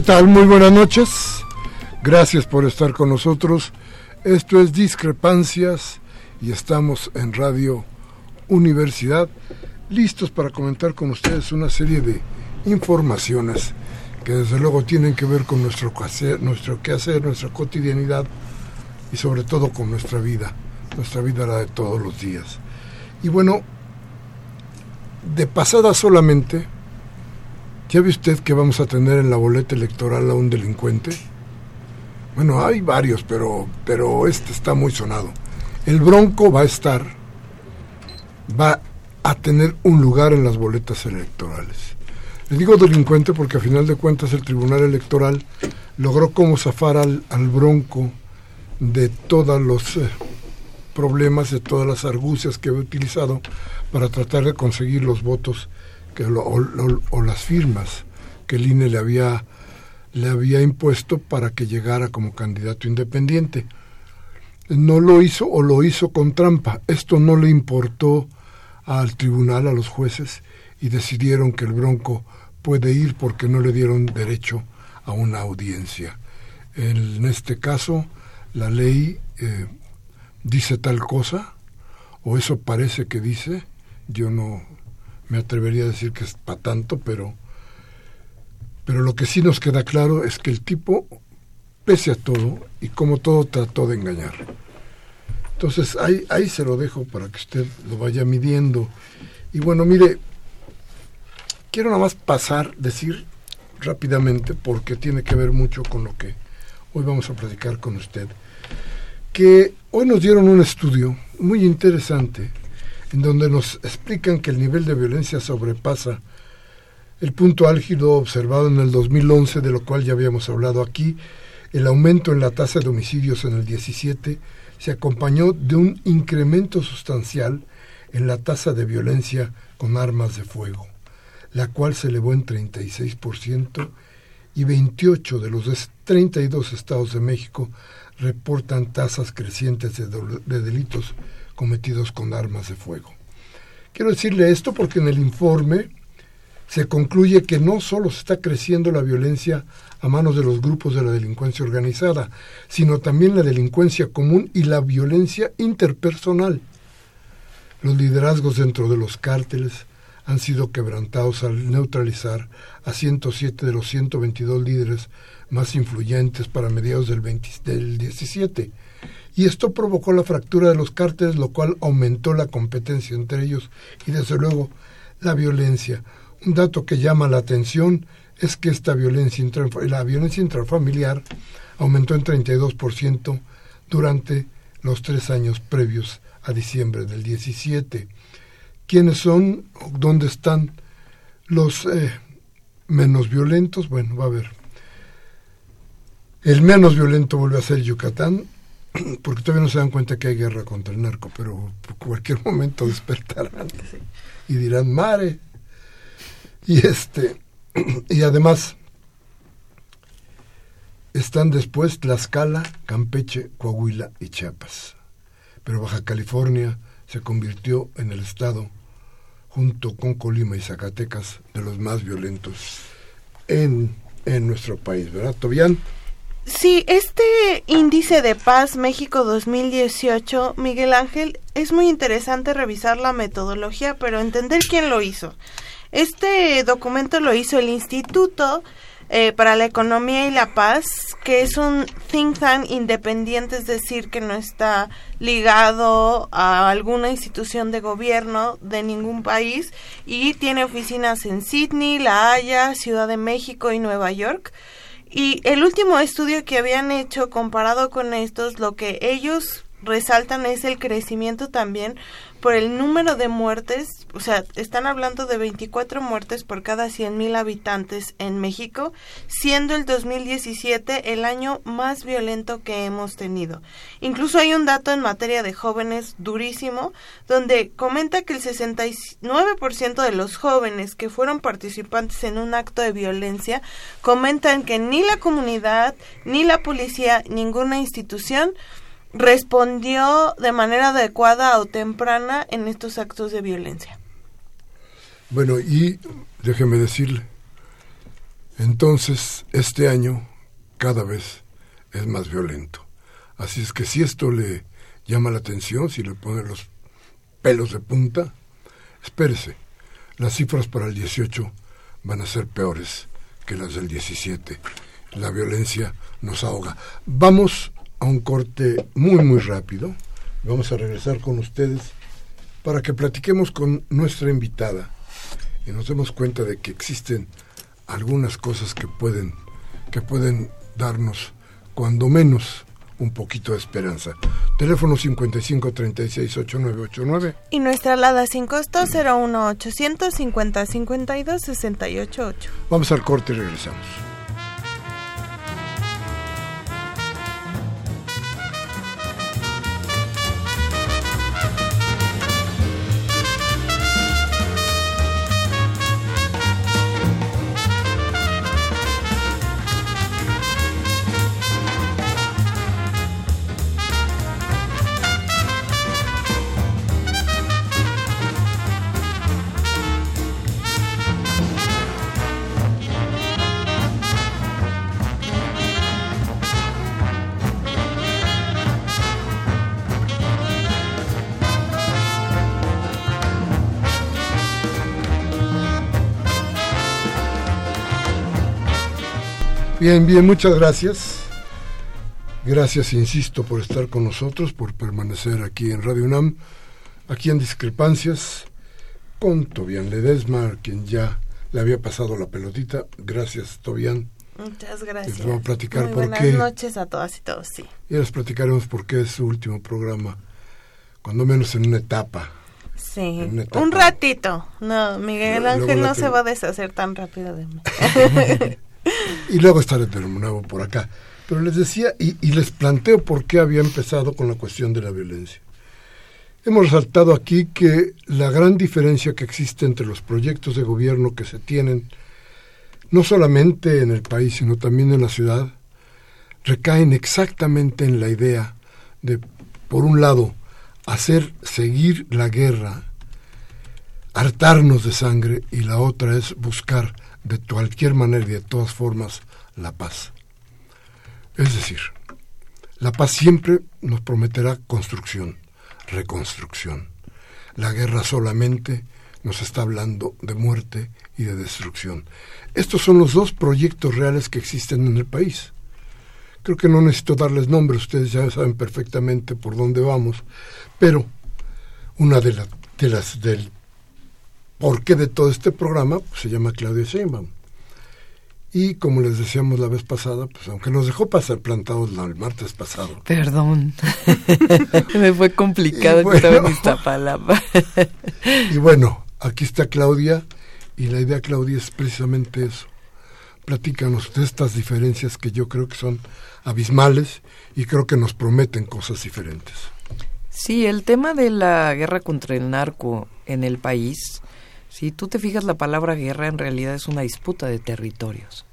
¿Qué tal? Muy buenas noches. Gracias por estar con nosotros. Esto es Discrepancias y estamos en Radio Universidad listos para comentar con ustedes una serie de informaciones que desde luego tienen que ver con nuestro quehacer, nuestro quehacer, nuestra cotidianidad y sobre todo con nuestra vida, nuestra vida la de todos los días. Y bueno, de pasada solamente, ¿Ya ve usted que vamos a tener en la boleta electoral a un delincuente? Bueno, hay varios, pero, pero este está muy sonado. El Bronco va a estar, va a tener un lugar en las boletas electorales. Le digo delincuente porque a final de cuentas el Tribunal Electoral logró como zafar al, al Bronco de todos los eh, problemas, de todas las argucias que había utilizado para tratar de conseguir los votos o, las firmas que el INE le había, le había impuesto para que llegara como candidato independiente. No lo hizo o lo hizo con trampa. Esto no le importó al tribunal, a los jueces, y decidieron que el Bronco puede ir porque no le dieron derecho a una audiencia. En este caso, la ley eh, dice tal cosa, o eso parece que dice, yo no, me atrevería a decir que es para tanto, pero, pero lo que sí nos queda claro es que el tipo, pese a todo, y como todo, trató de engañar. Entonces ahí, ahí se lo dejo para que usted lo vaya midiendo. Y bueno, mire, quiero nada más pasar, decir rápidamente, porque tiene que ver mucho con lo que hoy vamos a platicar con usted, que hoy nos dieron un estudio muy interesante en donde nos explican que el nivel de violencia sobrepasa el punto álgido observado en el 2011, de lo cual ya habíamos hablado aquí, el aumento en la tasa de homicidios en el 17 se acompañó de un incremento sustancial en la tasa de violencia con armas de fuego, la cual se elevó en 36% y 28 de los 32 estados de México reportan tasas crecientes de, de delitos cometidos con armas de fuego. Quiero decirle esto porque en el informe se concluye que no solo se está creciendo la violencia a manos de los grupos de la delincuencia organizada, sino también la delincuencia común y la violencia interpersonal. Los liderazgos dentro de los cárteles han sido quebrantados al neutralizar a 107 de los 122 líderes más influyentes para mediados del, del 17. Y esto provocó la fractura de los cárteles, lo cual aumentó la competencia entre ellos y desde luego la violencia. Un dato que llama la atención es que esta violencia la violencia intrafamiliar aumentó en 32% durante los tres años previos a diciembre del 17. ¿Quiénes son? ¿Dónde están los eh, menos violentos? Bueno, va a ver. El menos violento vuelve a ser Yucatán, porque todavía no se dan cuenta que hay guerra contra el narco, pero en cualquier momento despertarán y dirán, mare. Y este, y además están después Tlaxcala, Campeche, Coahuila y Chiapas. Pero Baja California se convirtió en el estado, junto con Colima y Zacatecas, de los más violentos en, en nuestro país, ¿verdad, Tobián? Sí, este índice de paz México 2018, Miguel Ángel, es muy interesante revisar la metodología, pero entender quién lo hizo. Este documento lo hizo el Instituto eh, para la Economía y la Paz, que es un think tank independiente, es decir, que no está ligado a alguna institución de gobierno de ningún país y tiene oficinas en Sydney, La Haya, Ciudad de México y Nueva York. Y el último estudio que habían hecho comparado con estos, lo que ellos resaltan es el crecimiento también por el número de muertes, o sea, están hablando de 24 muertes por cada 100.000 habitantes en México, siendo el 2017 el año más violento que hemos tenido. Incluso hay un dato en materia de jóvenes durísimo, donde comenta que el 69% de los jóvenes que fueron participantes en un acto de violencia comentan que ni la comunidad, ni la policía, ninguna institución respondió de manera adecuada o temprana en estos actos de violencia. Bueno, y déjeme decirle, entonces este año cada vez es más violento. Así es que si esto le llama la atención, si le pone los pelos de punta, espérese, las cifras para el 18 van a ser peores que las del 17. La violencia nos ahoga. Vamos a un corte muy, muy rápido. Vamos a regresar con ustedes para que platiquemos con nuestra invitada y nos demos cuenta de que existen algunas cosas que pueden, que pueden darnos, cuando menos, un poquito de esperanza. Teléfono 55368989. Y nuestra alada sin costo 01800 50 52 Vamos al corte y regresamos. Bien, bien, muchas gracias. Gracias, insisto, por estar con nosotros, por permanecer aquí en Radio UNAM, aquí en Discrepancias, con Tobián Ledesma, quien ya le había pasado la pelotita. Gracias, Tobián. Muchas gracias. Les vamos a platicar Muy por buenas qué. noches a todas y todos, sí. Y les platicaremos por qué es su último programa, cuando menos en una etapa. Sí, En una etapa. un ratito. No, Miguel Ángel no se va a deshacer tan rápido de mí. Y luego estaré de nuevo por acá. Pero les decía, y, les planteo por qué había empezado con la cuestión de la violencia. Hemos resaltado aquí que la gran diferencia que existe entre los proyectos de gobierno que se tienen, no solamente en el país, sino también en la ciudad, recaen exactamente en la idea de, por un lado, hacer seguir la guerra, hartarnos de sangre, y la otra es buscar de cualquier manera y de todas formas la paz. Es decir, la paz siempre nos prometerá construcción, reconstrucción. La guerra solamente nos está hablando de muerte y de destrucción. Estos son los dos proyectos reales que existen en el país. Creo que no necesito darles nombres, ustedes ya saben perfectamente por dónde vamos, pero una de, de las del porqué de todo este programa pues, se llama Claudia Sheinbaum. Y como les decíamos la vez pasada, pues aunque nos dejó pasar plantados el martes pasado. Perdón, me fue complicado bueno, en y bueno, aquí está Claudia y la idea, Claudia, es precisamente eso. Platícanos de estas diferencias que yo creo que son abismales y creo que nos prometen cosas diferentes. Sí, el tema de la guerra contra el narco en el país si tú te fijas, la palabra guerra en realidad es una disputa de territorios.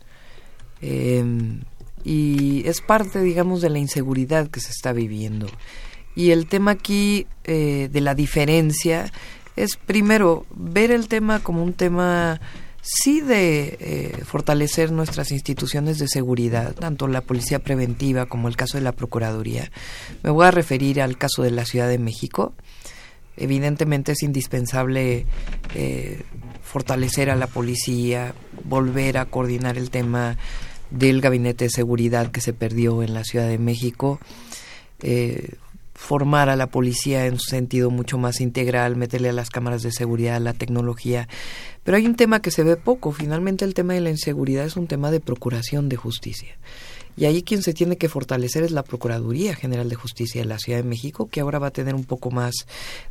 Em, y es parte, digamos, de la inseguridad que se está viviendo. Y el tema aquí eh, de la diferencia es, primero, ver el tema como un tema, sí, de eh, fortalecer nuestras instituciones de seguridad, tanto la policía preventiva como el caso de la Procuraduría. Me voy a referir al caso de la Ciudad de México evidentemente es indispensable eh, fortalecer a la policía, volver a coordinar el tema del gabinete de seguridad que se perdió en la Ciudad de México, eh, formar a la policía en un sentido mucho más integral, meterle a las cámaras de seguridad, la tecnología. Pero hay un tema que se ve poco, finalmente el tema de la inseguridad es un tema de procuración de justicia. Y ahí quien se tiene que fortalecer es la Procuraduría General de Justicia de la Ciudad de México, que ahora va a tener un poco más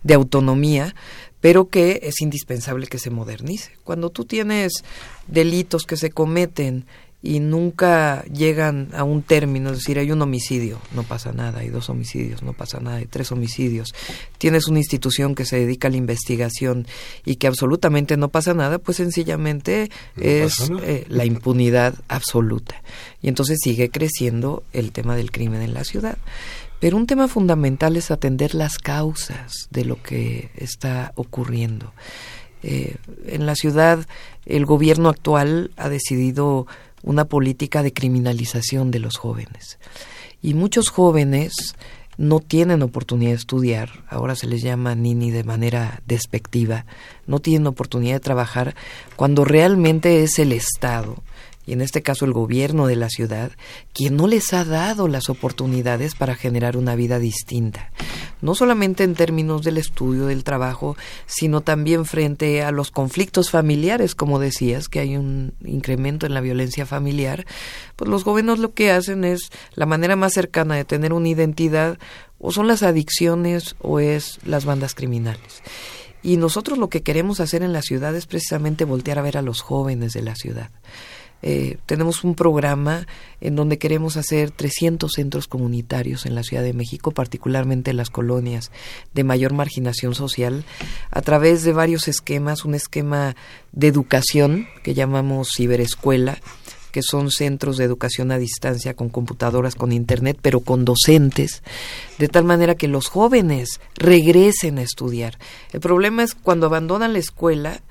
de autonomía, pero que es indispensable que se modernice. Cuando tú tienes delitos que se cometen y nunca llegan a un término, es decir, hay un homicidio, no pasa nada, hay dos homicidios, no pasa nada, hay tres homicidios, tienes una institución que se dedica a la investigación y que absolutamente no pasa nada, pues sencillamente es eh, la impunidad absoluta. Y entonces sigue creciendo el tema del crimen en la ciudad. Pero un tema fundamental es atender las causas de lo que está ocurriendo. Eh, en la ciudad, el gobierno actual ha decidido una política de criminalización de los jóvenes. Y muchos jóvenes no tienen oportunidad de estudiar, ahora se les llama nini de manera despectiva, no tienen oportunidad de trabajar cuando realmente es el Estado y en este caso el gobierno de la ciudad, quien no les ha dado las oportunidades para generar una vida distinta, no solamente en términos del estudio, del trabajo, sino también frente a los conflictos familiares, como decías, que hay un incremento en la violencia familiar, pues los gobiernos lo que hacen es la manera más cercana de tener una identidad o son las adicciones o es las bandas criminales. Y nosotros lo que queremos hacer en la ciudad es precisamente voltear a ver a los jóvenes de la ciudad. Eh, tenemos un programa en donde queremos hacer 300 centros comunitarios en la Ciudad de México, particularmente en las colonias de mayor marginación social, a través de varios esquemas, un esquema de educación que llamamos ciberescuela, que son centros de educación a distancia con computadoras, con internet, pero con docentes, de tal manera que los jóvenes regresen a estudiar. El problema es cuando abandonan la escuela,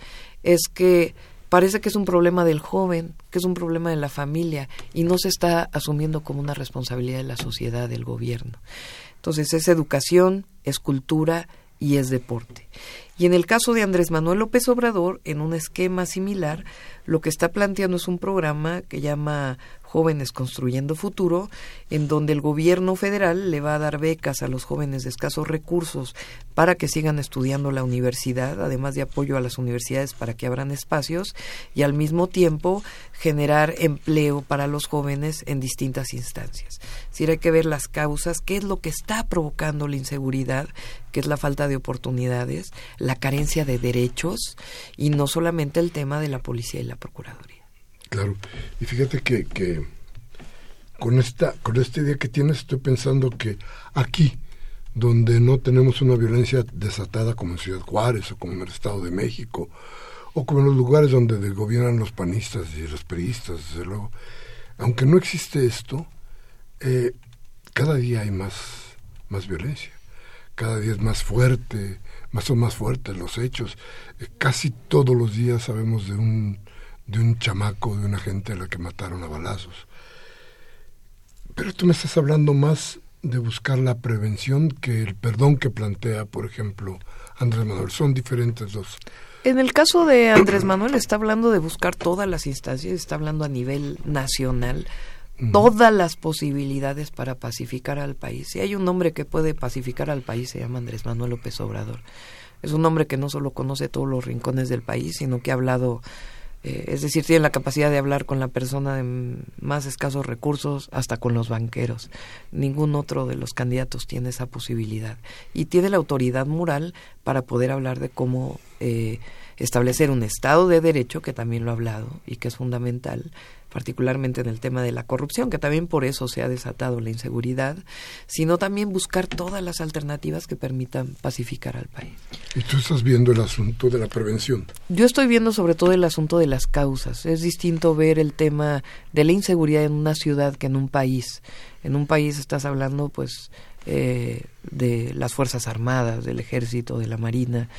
es que parece que es un problema del joven, que es un problema de la familia y no se está asumiendo como una responsabilidad de la sociedad, del gobierno. Entonces es educación, es cultura y es deporte. Y en el caso de Andrés Manuel López Obrador, en un esquema similar, lo que está planteando es un programa que llama Jóvenes Construyendo Futuro, en donde el gobierno federal le va a dar becas a los jóvenes de escasos recursos para que sigan estudiando la universidad, además de apoyo a las universidades para que abran espacios y al mismo tiempo generar empleo para los jóvenes en distintas instancias. Si hay que ver las causas, qué es lo que está provocando la inseguridad, que es la falta de oportunidades, la carencia de derechos y no solamente el tema de la policía y la procuraduría. Claro, y fíjate que, con esta con esta idea que tienes estoy pensando que aquí donde no tenemos una violencia desatada como en Ciudad Juárez o como en el Estado de México o como en los lugares donde gobiernan los panistas y los periodistas, desde luego, aunque no existe esto, eh, cada día hay más, más violencia, cada día es más fuerte, más son más fuertes los hechos. Eh, casi todos los días sabemos de un de un chamaco, de una gente a la que mataron a balazos. Pero tú me estás hablando más de buscar la prevención que el perdón que plantea, por ejemplo, Andrés Manuel. Son diferentes los, En el caso de Andrés Manuel está hablando de buscar todas las instancias, está hablando a nivel nacional, todas las posibilidades para pacificar al país. Si hay un hombre que puede pacificar al país, se llama Andrés Manuel López Obrador. Es un hombre que no solo conoce todos los rincones del país, sino que ha hablado eh, es decir, tiene la capacidad de hablar con la persona de más escasos recursos hasta con los banqueros. Ningún otro de los candidatos tiene esa posibilidad. Y tiene la autoridad moral para poder hablar de cómo eh, establecer un Estado de Derecho, que también lo ha hablado y que es fundamental, particularmente en el tema de la corrupción, que también por eso se ha desatado la inseguridad, sino también buscar todas las alternativas que permitan pacificar al país. Y tú estás viendo el asunto de la prevención. Yo estoy viendo sobre todo el asunto de las causas. Es distinto ver el tema de la inseguridad en una ciudad que en un país. En un país estás hablando, pues, eh, de las Fuerzas Armadas, del Ejército, de la Marina.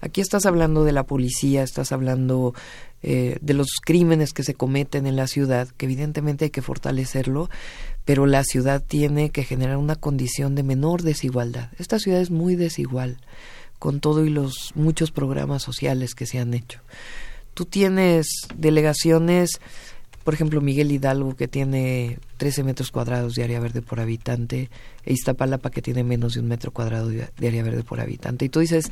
Aquí estás hablando de la policía, estás hablando eh, de los crímenes que se cometen en la ciudad, que evidentemente hay que fortalecerlo, pero la ciudad tiene que generar una condición de menor desigualdad. Esta ciudad es muy desigual, con todo y los muchos programas sociales que se han hecho. Tú tienes delegaciones, por ejemplo, Miguel Hidalgo, que tiene 13 metros cuadrados de área verde por habitante, e Iztapalapa, que tiene menos de un metro cuadrado de área verde por habitante. Y tú dices,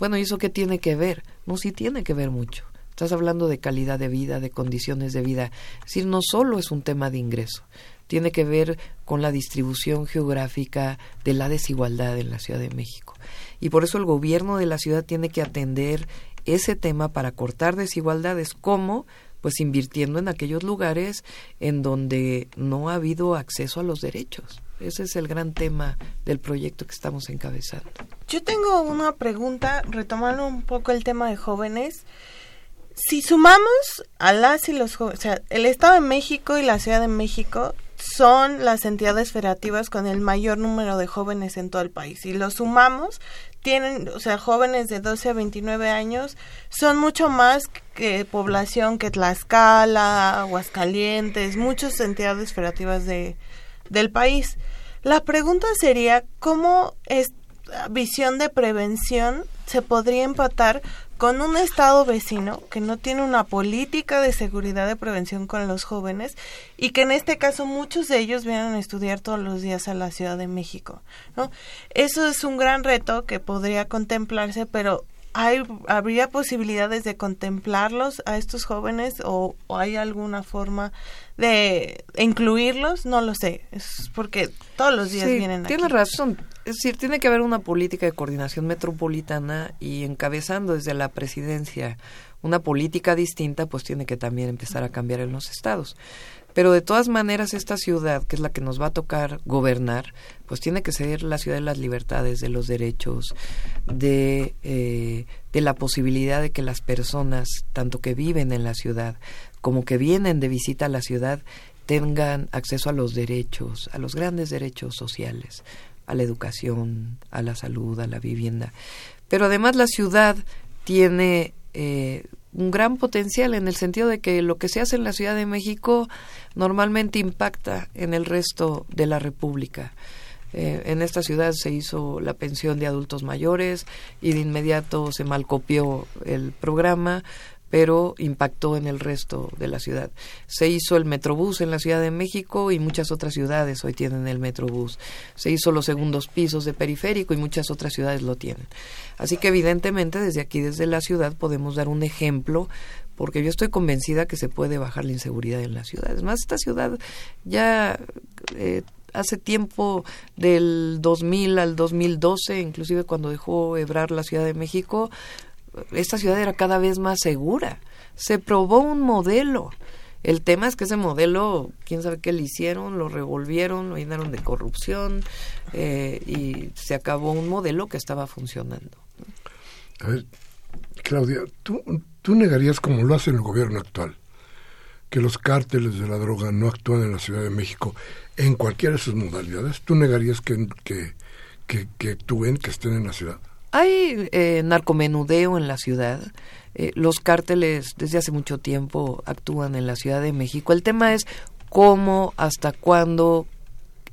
bueno, ¿y eso qué tiene que ver? No, sí tiene que ver mucho. Estás hablando de calidad de vida, de condiciones de vida. Es decir, no solo es un tema de ingreso, tiene que ver con la distribución geográfica de la desigualdad en la Ciudad de México. Y por eso el gobierno de la ciudad tiene que atender ese tema para cortar desigualdades, como pues invirtiendo en aquellos lugares en donde no ha habido acceso a los derechos. Ese es el gran tema del proyecto que estamos encabezando. Yo tengo una pregunta, retomando un poco el tema de jóvenes si sumamos a las y los jóvenes, o sea, el Estado de México y la Ciudad de México son las entidades federativas con el mayor número de jóvenes en todo el país. Si los sumamos, tienen, o sea, jóvenes de 12 a 29 años, son mucho más que población que Tlaxcala, Aguascalientes, muchas entidades federativas de, del país. La pregunta sería, ¿cómo esta visión de prevención se podría empatar con un estado vecino que no tiene una política de seguridad de prevención con los jóvenes y que en este caso muchos de ellos vienen a estudiar todos los días a la Ciudad de México, ¿no? Eso es un gran reto que podría contemplarse, pero hay, ¿habría posibilidades de contemplarlos a estos jóvenes o, hay alguna forma de incluirlos? No lo sé, es porque todos los días vienen aquí. Tienes razón, es decir, tiene que haber una política de coordinación metropolitana y encabezando desde la presidencia una política distinta, pues tiene que también empezar a cambiar en los estados. Pero de todas maneras, esta ciudad, que es la que nos va a tocar gobernar, pues tiene que ser la ciudad de las libertades, de los derechos, de, eh, de la posibilidad de que las personas, tanto que viven en la ciudad como que vienen de visita a la ciudad, tengan acceso a los derechos, a los grandes derechos sociales, a la educación, a la salud, a la vivienda. Pero además la ciudad tiene eh, un gran potencial en el sentido de que lo que se hace en la Ciudad de México normalmente impacta en el resto de la República. Eh, en esta ciudad se hizo la pensión de adultos mayores y de inmediato se malcopió el programa pero impactó en el resto de la ciudad. Se hizo el Metrobús en la Ciudad de México y muchas otras ciudades hoy tienen el Metrobús. Se hizo los segundos pisos de periférico y muchas otras ciudades lo tienen. Así que evidentemente desde aquí, desde la ciudad, podemos dar un ejemplo porque yo estoy convencida que se puede bajar la inseguridad en la ciudad. Es más, esta ciudad ya eh, hace tiempo del 2000 al 2012, inclusive cuando dejó Ebrar la Ciudad de México, esta ciudad era cada vez más segura. Se probó un modelo. El tema es que ese modelo, quién sabe qué le hicieron, lo revolvieron, lo llenaron de corrupción eh, y se acabó un modelo que estaba funcionando. A ver, Claudia, ¿tú, ¿tú negarías como lo hace el gobierno actual que los cárteles de la droga no actúan en la Ciudad de México en cualquiera de sus modalidades? ¿Tú negarías que, que, que, que actúen, que estén en la ciudad? Hay eh, narcomenudeo en la ciudad. Eh, los cárteles desde hace mucho tiempo actúan en la Ciudad de México. El tema es cómo, hasta cuándo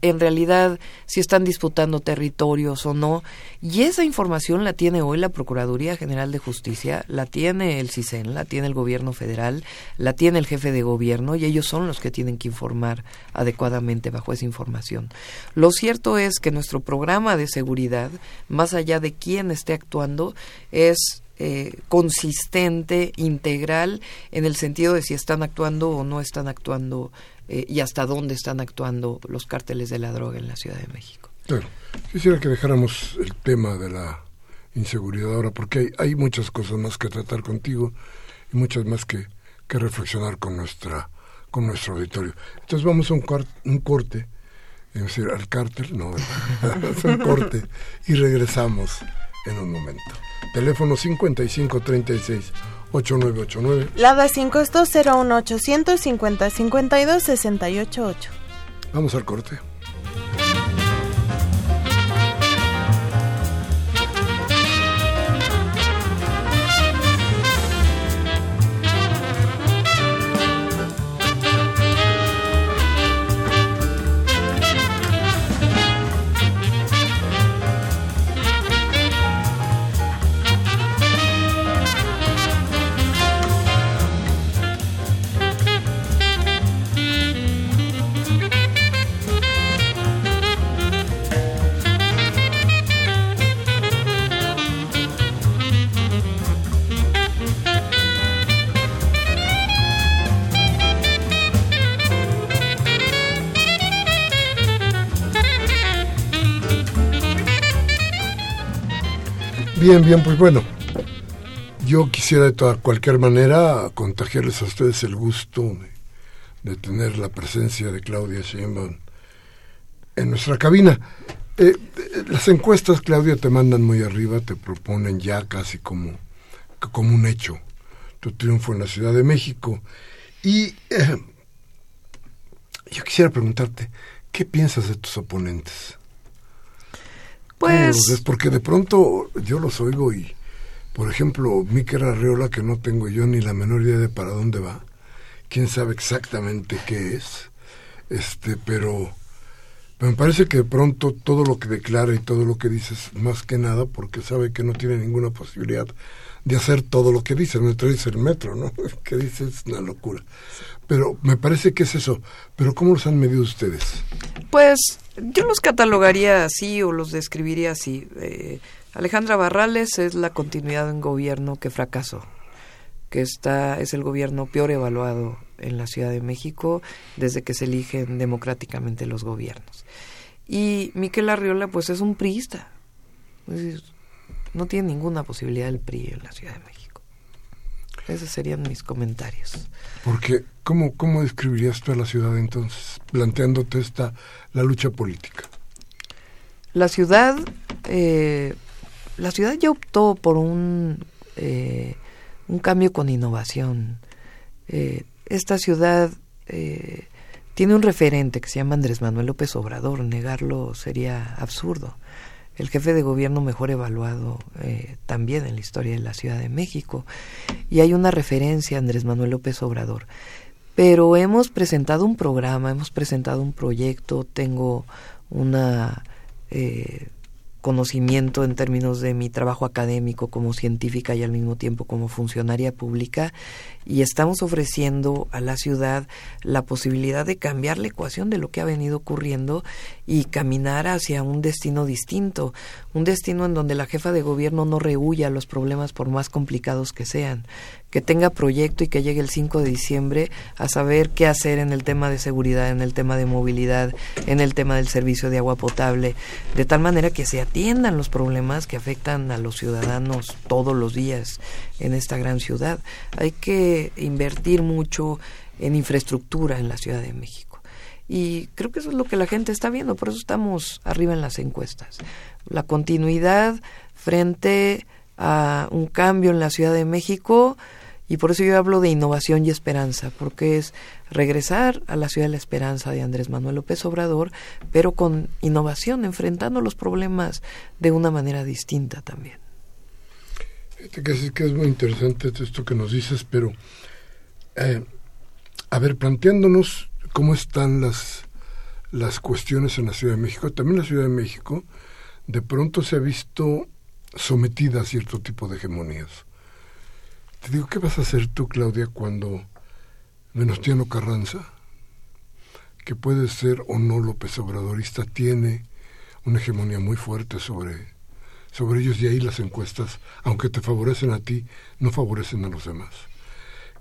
en realidad si están disputando territorios o no. Y esa información la tiene hoy la Procuraduría General de Justicia, la tiene el CISEN, la tiene el gobierno federal, la tiene el jefe de gobierno y ellos son los que tienen que informar adecuadamente bajo esa información. Lo cierto es que nuestro programa de seguridad, más allá de quién esté actuando, es eh, consistente, integral, en el sentido de si están actuando o no están actuando eh, y hasta dónde están actuando los cárteles de la droga en la Ciudad de México. Claro. Quisiera que dejáramos el tema de la inseguridad ahora, porque hay, muchas cosas más que tratar contigo y muchas más que, que reflexionar con nuestra con nuestro auditorio. Entonces vamos a un, un corte, es decir, al cártel, no, un corte y regresamos en un momento. Teléfono 5536 8989. Lada sin costo 01800 50 52 688. Vamos al corte. Bien, bien, pues bueno, yo quisiera de toda cualquier manera contagiarles a ustedes el gusto de, tener la presencia de Claudia Sheinbaum en nuestra cabina. Eh, eh, las encuestas, Claudia, te mandan muy arriba, te proponen ya casi como, como un hecho tu triunfo en la Ciudad de México. Y eh, yo quisiera preguntarte, ¿qué piensas de tus oponentes? Pues... Porque de pronto yo los oigo y, por ejemplo, Miquel Arreola, que no tengo yo ni la menor idea de para dónde va, quién sabe exactamente qué es, este, pero me parece que de pronto todo lo que declara y todo lo que dice es más que nada porque sabe que no tiene ninguna posibilidad de hacer todo lo que dice. Me traes el metro, ¿no? que dice es una locura. Pero me parece que es eso. Pero ¿cómo los han medido ustedes? Pues yo los catalogaría así o los describiría así. Eh, Alejandra Barrales es la continuidad de un gobierno que fracasó, que está es el gobierno peor evaluado en la Ciudad de México desde que se eligen democráticamente los gobiernos. Y Miquel Arriola pues es un priista. no tiene ninguna posibilidad el PRI en la Ciudad de México. Esos serían mis comentarios. Porque, ¿cómo, cómo describirías tú a la ciudad entonces, planteándote esta, la lucha política? La ciudad, eh, la ciudad ya optó por un, eh, un cambio con innovación. Eh, esta ciudad tiene un referente que se llama Andrés Manuel López Obrador, negarlo sería absurdo el jefe de gobierno mejor evaluado eh, también en la historia de la Ciudad de México. Y hay una referencia a Andrés Manuel López Obrador. Pero hemos presentado un programa, hemos presentado un proyecto, tengo una eh, conocimiento en términos de mi trabajo académico como científica y al mismo tiempo como funcionaria pública y estamos ofreciendo a la ciudad la posibilidad de cambiar la ecuación de lo que ha venido ocurriendo y caminar hacia un destino distinto, un destino en donde la jefa de gobierno no rehuya los problemas por más complicados que sean, que tenga proyecto y que llegue el 5 de diciembre a saber qué hacer en el tema de seguridad, en el tema de movilidad, en el tema del servicio de agua potable, de tal manera que se atiendan los problemas que afectan a los ciudadanos todos los días en esta gran ciudad. Hay que invertir mucho en infraestructura en la Ciudad de México. Y creo que eso es lo que la gente está viendo, por eso estamos arriba en las encuestas. La continuidad frente a un cambio en la Ciudad de México, y por eso yo hablo de innovación y esperanza, porque es regresar a la ciudad de la esperanza de Andrés Manuel López Obrador, pero con innovación, enfrentando los problemas de una manera distinta también. Es, que es muy interesante esto que nos dices, pero eh, a ver, planteándonos cómo están las, las cuestiones en la Ciudad de México. También la Ciudad de México de pronto se ha visto sometida a cierto tipo de hegemonías. Te digo, ¿qué vas a hacer tú, Claudia, cuando Venustiano Carranza, que puede ser o no López Obradorista, tiene una hegemonía muy fuerte sobre, sobre ellos y ahí las encuestas, aunque te favorecen a ti, no favorecen a los demás?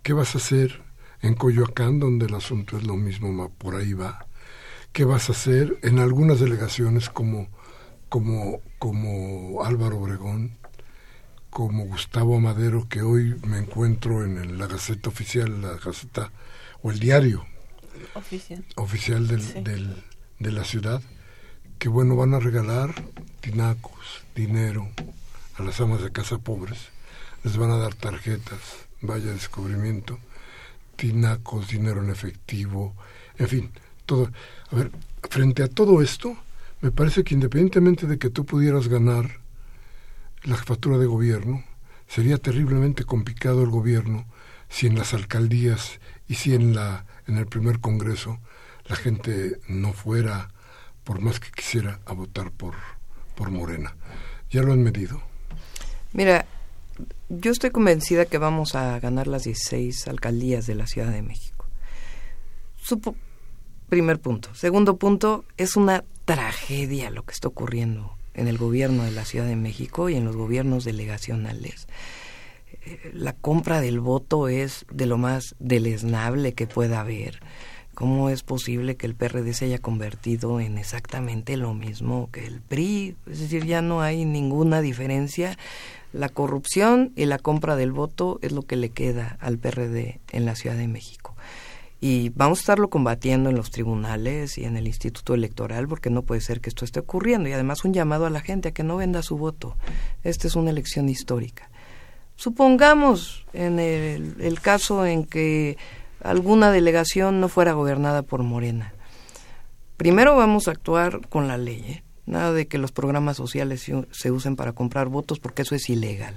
¿Qué vas a hacer en Coyoacán, donde el asunto es lo mismo, por ahí va? ¿Qué vas a hacer en algunas delegaciones como, como, como Álvaro Obregón, como Gustavo Madero, que hoy me encuentro en la Gaceta Oficial, la Gaceta o el diario oficial, oficial del, de la ciudad, que bueno, van a regalar tinacos, dinero a las amas de casa pobres, les van a dar tarjetas, vaya descubrimiento, tinacos, dinero en efectivo, en fin, todo. A ver, frente a todo esto, me parece que independientemente de que tú pudieras ganar la jefatura de gobierno, sería terriblemente complicado el gobierno si en las alcaldías y si en la en el primer congreso la gente no fuera por más que quisiera a votar por por Morena. ¿Ya lo han medido? Mira, yo estoy convencida que vamos a ganar las 16 alcaldías de la Ciudad de México. Supo, primer punto. Segundo punto, es una tragedia lo que está ocurriendo en el gobierno de la Ciudad de México y en los gobiernos delegacionales. Eh, la compra del voto es de lo más deleznable que pueda haber. ¿Cómo es posible que el PRD se haya convertido en exactamente lo mismo que el PRI? Es decir, ya no hay ninguna diferencia. La corrupción y la compra del voto es lo que le queda al PRD en la Ciudad de México. Y vamos a estarlo combatiendo en los tribunales y en el Instituto Electoral porque no puede ser que esto esté ocurriendo. Y además un llamado a la gente a que no venda su voto. Esta es una elección histórica. Supongamos en el, caso en que alguna delegación no fuera gobernada por Morena. Primero vamos a actuar con la ley. ¿eh? Nada de que los programas sociales se usen para comprar votos porque eso es ilegal.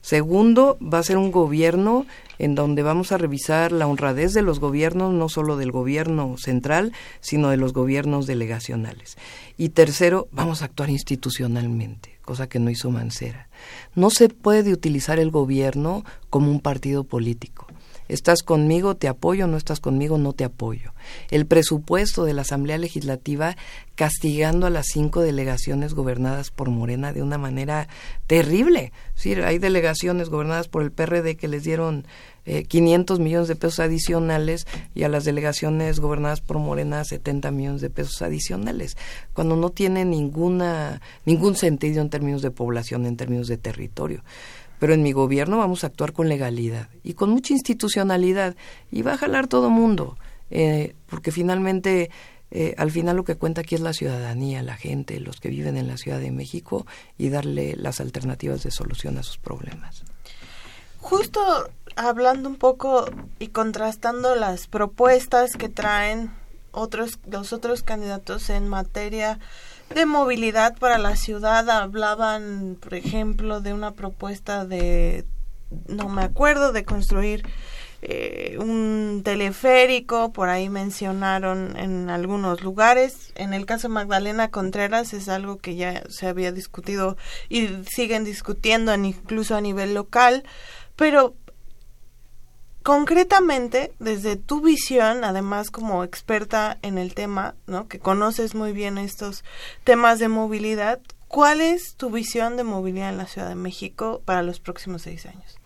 Segundo, va a ser un gobierno en donde vamos a revisar la honradez de los gobiernos, no solo del gobierno central, sino de los gobiernos delegacionales. Y tercero, vamos a actuar institucionalmente, cosa que no hizo Mancera. No se puede utilizar el gobierno como un partido político. Estás conmigo, te apoyo, no estás conmigo, no te apoyo. El presupuesto de la Asamblea Legislativa castigando a las cinco delegaciones gobernadas por Morena de una manera terrible. Sí, hay delegaciones gobernadas por el PRD que les dieron eh, 500 millones de pesos adicionales y a las delegaciones gobernadas por Morena 70 millones de pesos adicionales, cuando no tiene ninguna, ningún sentido en términos de población, en términos de territorio pero en mi gobierno vamos a actuar con legalidad y con mucha institucionalidad y va a jalar todo mundo, eh, porque finalmente eh, al final lo que cuenta aquí es la ciudadanía, la gente, los que viven en la Ciudad de México y darle las alternativas de solución a sus problemas. Justo hablando un poco y contrastando las propuestas que traen otros los otros candidatos en materia de movilidad para la ciudad hablaban, por ejemplo, de una propuesta de, no me acuerdo, de construir eh, un teleférico, por ahí mencionaron en algunos lugares. En el caso de Magdalena Contreras es algo que ya se había discutido y siguen discutiendo incluso a nivel local, pero concretamente, desde tu visión, además como experta en el tema, ¿no? que conoces muy bien estos temas de movilidad, ¿cuál es tu visión de movilidad en la Ciudad de México para los próximos seis años?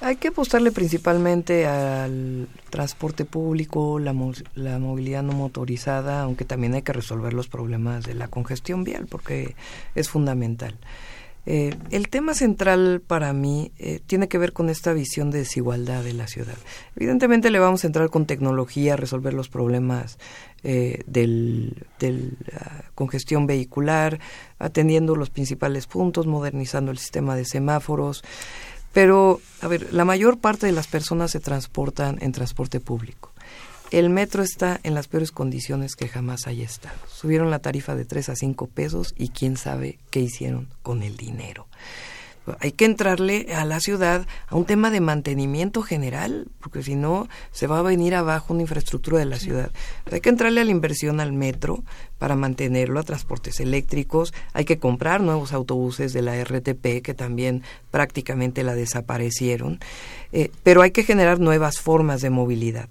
Hay que apostarle principalmente al transporte público, la, la, movilidad no motorizada, aunque también hay que resolver los problemas de la congestión vial, porque es fundamental. Eh, el tema central para mí eh, tiene que ver con esta visión de desigualdad de la ciudad. Evidentemente le vamos a entrar con tecnología a resolver los problemas eh, de la congestión vehicular, atendiendo los principales puntos, modernizando el sistema de semáforos. Pero, a ver, la mayor parte de las personas se transportan en transporte público. El metro está en las peores condiciones que jamás haya estado. Subieron la tarifa de 3 a 5 pesos y quién sabe qué hicieron con el dinero. hay que entrarle a la ciudad a un tema de mantenimiento general, porque si no se va a venir abajo una infraestructura de la ciudad. Hay que entrarle a la inversión al metro para mantenerlo, a transportes eléctricos, hay que comprar nuevos autobuses de la RTP que también prácticamente la desaparecieron, eh, pero hay que generar nuevas formas de movilidad.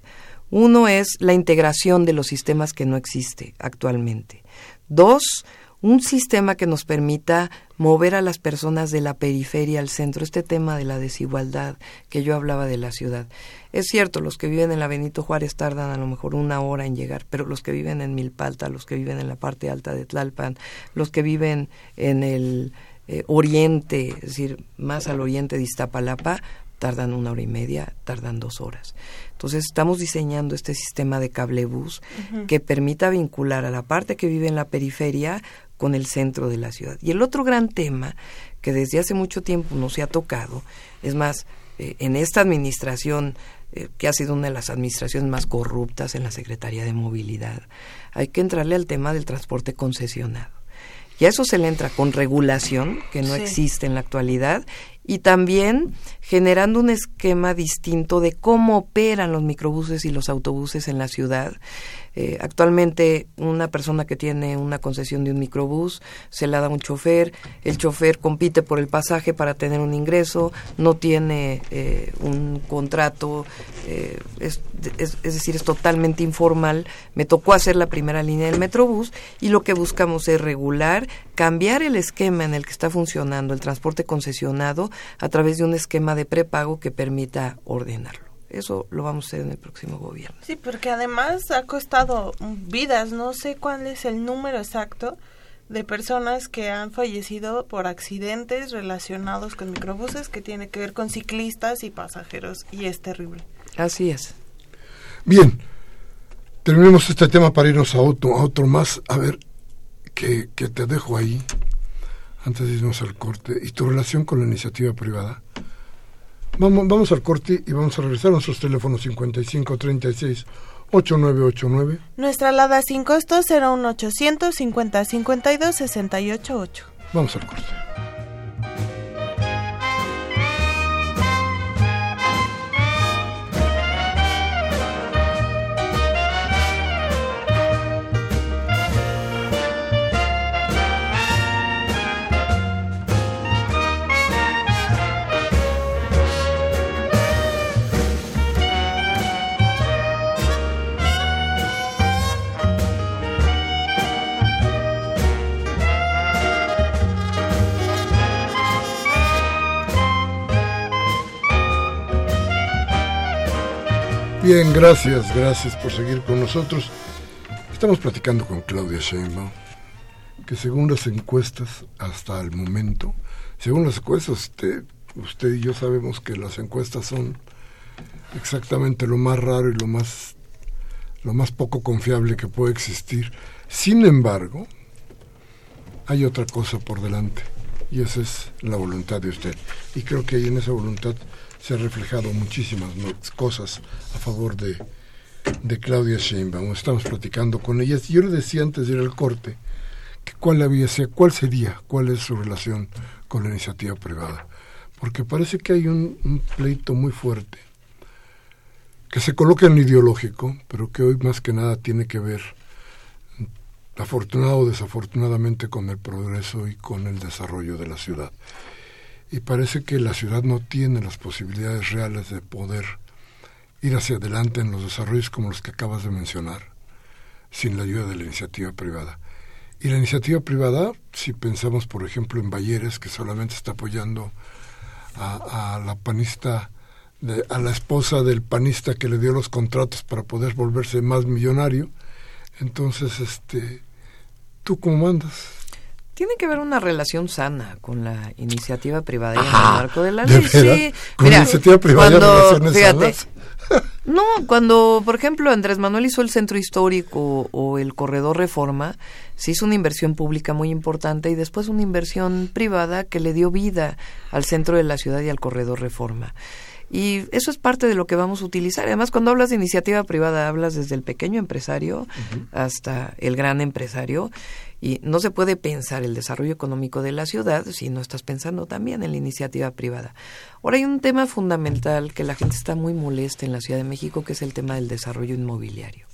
Uno es la integración de los sistemas que no existe actualmente. Dos, un sistema que nos permita mover a las personas de la periferia al centro, este tema de la desigualdad que yo hablaba de la ciudad. Es cierto, los que viven en la Benito Juárez tardan a lo mejor una hora en llegar, pero los que viven en Milpalta, los que viven en la parte alta de Tlalpan, los que viven en el eh, oriente, es decir, más al oriente de Iztapalapa, tardan una hora y media, tardan dos horas. Entonces estamos diseñando este sistema de cablebús que permita vincular a la parte que vive en la periferia con el centro de la ciudad. Y el otro gran tema que desde hace mucho tiempo no se ha tocado, es más, eh, en esta administración, eh, que ha sido una de las administraciones más corruptas en la Secretaría de Movilidad, hay que entrarle al tema del transporte concesionado. Y a eso se le entra con regulación, que no existe en la actualidad, y también generando un esquema distinto de cómo operan los microbuses y los autobuses en la ciudad. Eh, actualmente una persona que tiene una concesión de un microbús se la da un chofer, el chofer compite por el pasaje para tener un ingreso, no tiene eh, un contrato, eh, es, es, decir, es totalmente informal. Me tocó hacer la primera línea del metrobús y lo que buscamos es regular, cambiar el esquema en el que está funcionando el transporte concesionado a través de un esquema de prepago que permita ordenarlo. Eso lo vamos a hacer en el próximo gobierno. Sí, porque además ha costado vidas, no sé cuál es el número exacto de personas que han fallecido por accidentes relacionados con microbuses que tiene que ver con ciclistas y pasajeros y es terrible. Así es. Bien, terminemos este tema para irnos a otro, a otro más. A ver, que, que te dejo ahí, antes de irnos al corte, y tu relación con la iniciativa privada. Vamos, vamos al corte y vamos a regresar a nuestros teléfonos 5536 8989. Nuestra alada sin costo será un 800 50 52 688. Vamos al corte. Bien, gracias, gracias por seguir con nosotros. Estamos platicando con Claudia Sheinbaum, que según las encuestas hasta el momento, según las encuestas, usted, usted y yo sabemos que las encuestas son exactamente lo más raro y lo más, lo más poco confiable que puede existir. Sin embargo, hay otra cosa por delante y esa es la voluntad de usted. Y creo que ahí en esa voluntad se han reflejado muchísimas cosas a favor de, de Claudia Sheinbaum. Estamos platicando con ellas. Yo le decía antes de ir al corte que cuál, había, cuál sería, cuál es su relación con la iniciativa privada. Porque parece que hay un, pleito muy fuerte que se coloca en lo ideológico, pero que hoy más que nada tiene que ver, afortunado o desafortunadamente, con el progreso y con el desarrollo de la ciudad y parece que la ciudad no tiene las posibilidades reales de poder ir hacia adelante en los desarrollos como los que acabas de mencionar, sin la ayuda de la iniciativa privada. Y la iniciativa privada, si pensamos por ejemplo en Bayeres, que solamente está apoyando a, la panista, a la esposa del panista que le dio los contratos para poder volverse más millonario, entonces, este, ¿tú cómo mandas? Tiene que haber una relación sana con la iniciativa privada y en el marco de la ley. sí, ¿Con la iniciativa privada cuando, fíjate, No, cuando, por ejemplo, Andrés Manuel hizo el centro histórico o el corredor reforma, se hizo una inversión pública muy importante y después una inversión privada que le dio vida al centro de la ciudad y al corredor reforma. Y eso es parte de lo que vamos a utilizar. Además, cuando hablas de iniciativa privada, hablas desde el pequeño empresario hasta el gran empresario. Y no se puede pensar el desarrollo económico de la ciudad si no estás pensando también en la iniciativa privada. Ahora hay un tema fundamental que la gente está muy molesta en la Ciudad de México, que es el tema del desarrollo inmobiliario.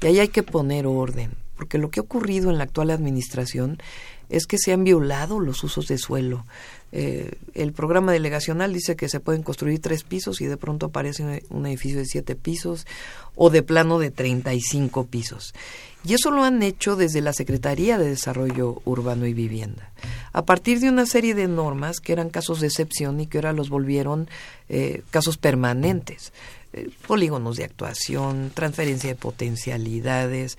Y ahí hay que poner orden, porque lo que ha ocurrido en la actual administración es que se han violado los usos de suelo. Eh, el programa delegacional dice que se pueden construir tres pisos y de pronto aparece un edificio de siete pisos o de plano de 35 pisos. Y eso lo han hecho desde la Secretaría de Desarrollo Urbano y Vivienda, a partir de una serie de normas que eran casos de excepción y que ahora los volvieron eh, casos permanentes. Eh, polígonos de actuación, transferencia de potencialidades,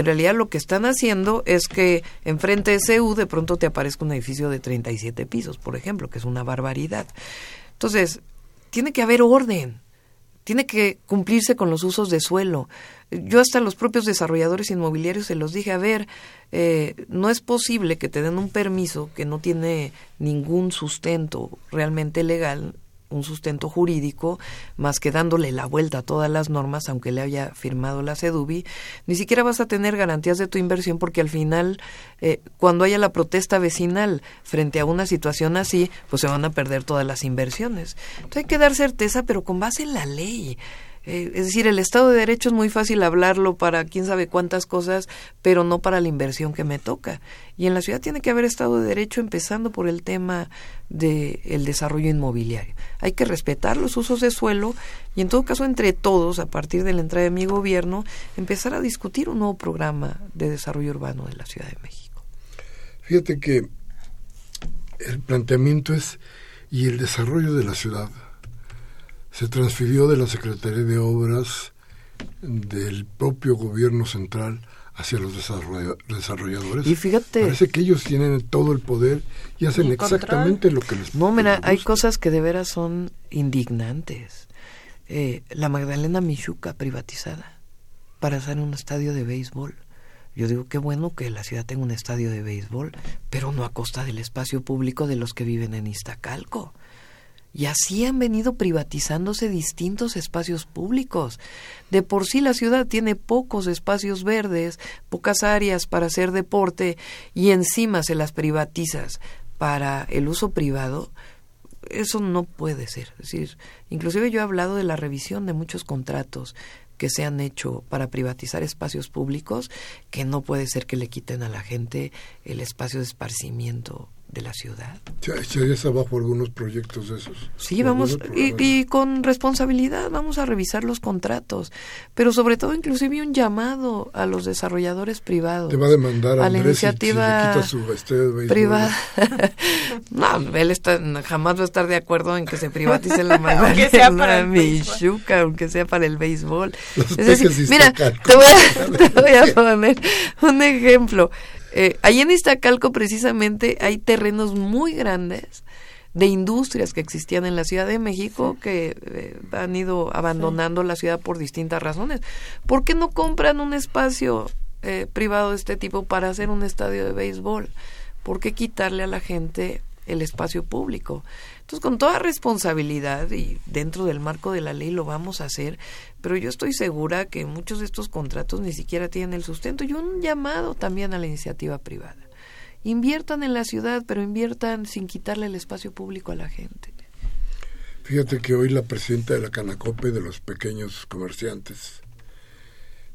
en realidad lo que están haciendo es que enfrente de CU de pronto te aparezca un edificio de 37 pisos, por ejemplo, que es una barbaridad. Entonces, tiene que haber orden, tiene que cumplirse con los usos de suelo. Yo hasta los propios desarrolladores inmobiliarios se los dije, a ver, eh, no es posible que te den un permiso que no tiene ningún sustento realmente legal un sustento jurídico más que dándole la vuelta a todas las normas, aunque le haya firmado la CEDUBI, ni siquiera vas a tener garantías de tu inversión porque al final, eh, cuando haya la protesta vecinal frente a una situación así, pues se van a perder todas las inversiones. Entonces hay que dar certeza, pero con base en la ley. Eh, es decir, el Estado de Derecho es muy fácil hablarlo para quién sabe cuántas cosas, pero no para la inversión que me toca. Y en la ciudad tiene que haber Estado de Derecho empezando por el tema del el desarrollo inmobiliario. Hay que respetar los usos de suelo y en todo caso entre todos, a partir de la entrada de mi gobierno, empezar a discutir un nuevo programa de desarrollo urbano de la Ciudad de México. Fíjate que el planteamiento es y el desarrollo de la ciudad se transfirió de la Secretaría de Obras del propio gobierno central hacia los desarrolladores. Y fíjate. Parece que ellos tienen todo el poder y hacen exactamente lo que les No, mira, hay cosas que de veras son indignantes. Eh, la Magdalena Michuca privatizada para hacer un estadio de béisbol. Yo digo qué bueno que la ciudad tenga un estadio de béisbol, pero no a costa del espacio público de los que viven en Iztacalco. Y así han venido privatizándose distintos espacios públicos. De por sí la ciudad tiene pocos espacios verdes, pocas áreas para hacer deporte y encima se las privatizas para el uso privado. Eso no puede ser. Es inclusive yo he hablado de la revisión de muchos contratos que se han hecho para privatizar espacios públicos, que no puede ser que le quiten a la gente el espacio de esparcimiento de la ciudad. Ya, ya abajo algunos proyectos de esos. Sí, vamos, y, con responsabilidad vamos a revisar los contratos, pero sobre todo inclusive un llamado a los desarrolladores privados. Te va a demandar a, la iniciativa si, privada. no, él está, jamás va a estar de acuerdo en que se privatice la para Michuca, aunque sea para el béisbol. mira, te voy, a, te voy a poner un ejemplo. Eh, ahí en Iztacalco precisamente hay terrenos muy grandes de industrias que existían en la Ciudad de México que eh, han ido abandonando la ciudad por distintas razones. ¿Por qué no compran un espacio eh, privado de este tipo para hacer un estadio de béisbol? ¿Por qué quitarle a la gente el espacio público? Entonces, con toda responsabilidad y dentro del marco de la ley lo vamos a hacer, pero yo estoy segura que muchos de estos contratos ni siquiera tienen el sustento y un llamado también a la iniciativa privada. Inviertan en la ciudad, pero inviertan sin quitarle el espacio público a la gente. Fíjate que hoy la presidenta de la Canacope de los pequeños comerciantes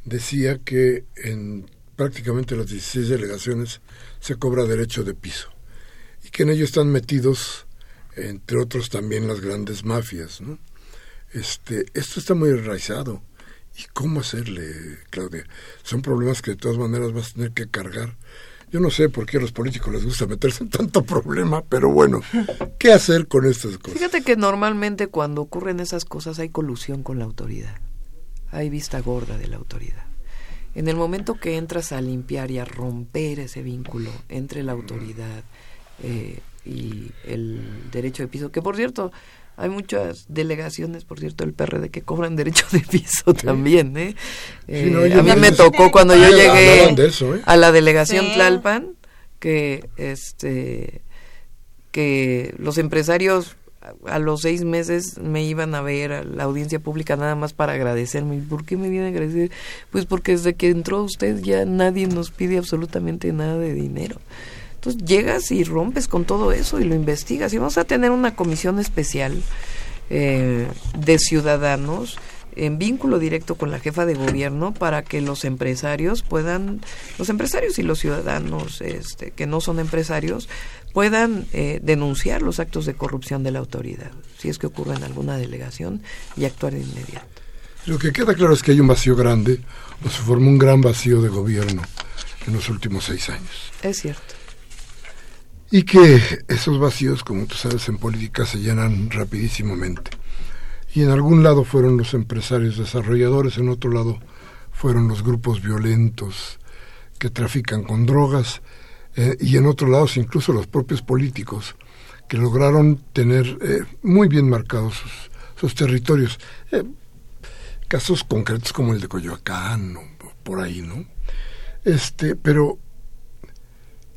decía que en prácticamente las 16 delegaciones se cobra derecho de piso y que en ello están metidos entre otros también las grandes mafias, ¿no? Este, esto está muy enraizado. ¿Y cómo hacerle, Claudia? Son problemas que de todas maneras vas a tener que cargar. Yo no sé por qué a los políticos les gusta meterse en tanto problema, pero bueno, ¿qué hacer con estas cosas? Fíjate que normalmente cuando ocurren esas cosas hay colusión con la autoridad, hay vista gorda de la autoridad. En el momento que entras a limpiar y a romper ese vínculo entre la autoridad, eh, y el derecho de piso, que por cierto, hay muchas delegaciones, por cierto, el PRD que cobran derecho de piso también, ¿eh? eh a mí me tocó cuando yo llegué ¿eh? a la delegación Tlalpan que este que los empresarios a los seis meses me iban a ver a la audiencia pública nada más para agradecerme. ¿Por qué me viene a agradecer? Pues porque desde que entró usted ya nadie nos pide absolutamente nada de dinero. Entonces llegas y rompes con todo eso y lo investigas. Y vamos a tener una comisión especial eh, de ciudadanos en vínculo directo con la jefa de gobierno para que los empresarios puedan, los empresarios y los ciudadanos este, que no son empresarios, puedan eh, denunciar los actos de corrupción de la autoridad, si es que ocurre en alguna delegación, y actuar de inmediato. Lo que queda claro es que hay un vacío grande, o se formó un gran vacío de gobierno en los últimos seis años. Es cierto. Y que esos vacíos, como tú sabes, en política se llenan rapidísimamente. Y en algún lado fueron los empresarios desarrolladores, en otro lado fueron los grupos violentos que trafican con drogas, eh, y en otro lado incluso los propios políticos que lograron tener eh, muy bien marcados sus, territorios. Eh, casos concretos como el de Coyoacán o por ahí, ¿no? Este, pero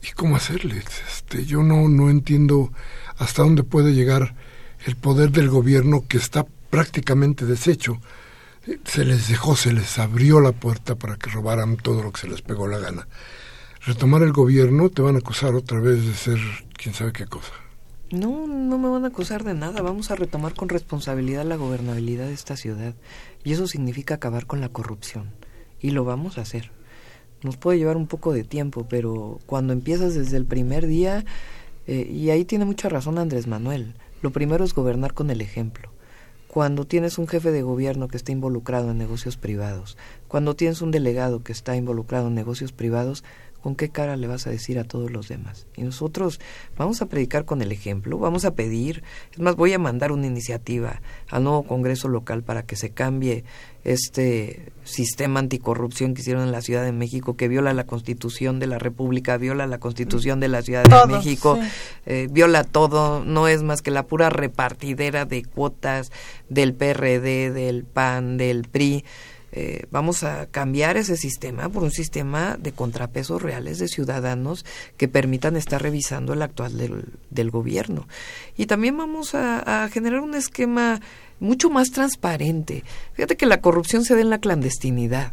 ¿y cómo hacerle? Este, yo no no entiendo hasta dónde puede llegar el poder del gobierno que está prácticamente deshecho. Se les dejó, se les abrió la puerta para que robaran todo lo que se les pegó la gana retomar el gobierno, te van a acusar otra vez de ser quién sabe qué cosa. No, no me van a acusar de nada. Vamos a retomar con responsabilidad la gobernabilidad de esta ciudad. Y eso significa acabar con la corrupción. Y lo vamos a hacer. Nos puede llevar un poco de tiempo, pero cuando empiezas desde el primer día, eh, y ahí tiene mucha razón Andrés Manuel, lo primero es gobernar con el ejemplo. Cuando tienes un jefe de gobierno que está involucrado en negocios privados, cuando tienes un delegado que está involucrado en negocios privados, ¿con qué cara le vas a decir a todos los demás? Y nosotros vamos a predicar con el ejemplo, vamos a pedir, es más, voy a mandar una iniciativa al nuevo Congreso local para que se cambie este sistema anticorrupción que hicieron en la Ciudad de México, que viola la Constitución de la República, viola la Constitución de la Ciudad de México, eh, viola todo, no es más que la pura repartidera de cuotas del PRD, del PAN, del PRI. Eh, vamos a cambiar ese sistema por un sistema de contrapesos reales de ciudadanos que permitan estar revisando el actual del, gobierno. Y también vamos a generar un esquema mucho más transparente. Fíjate que la corrupción se da en la clandestinidad.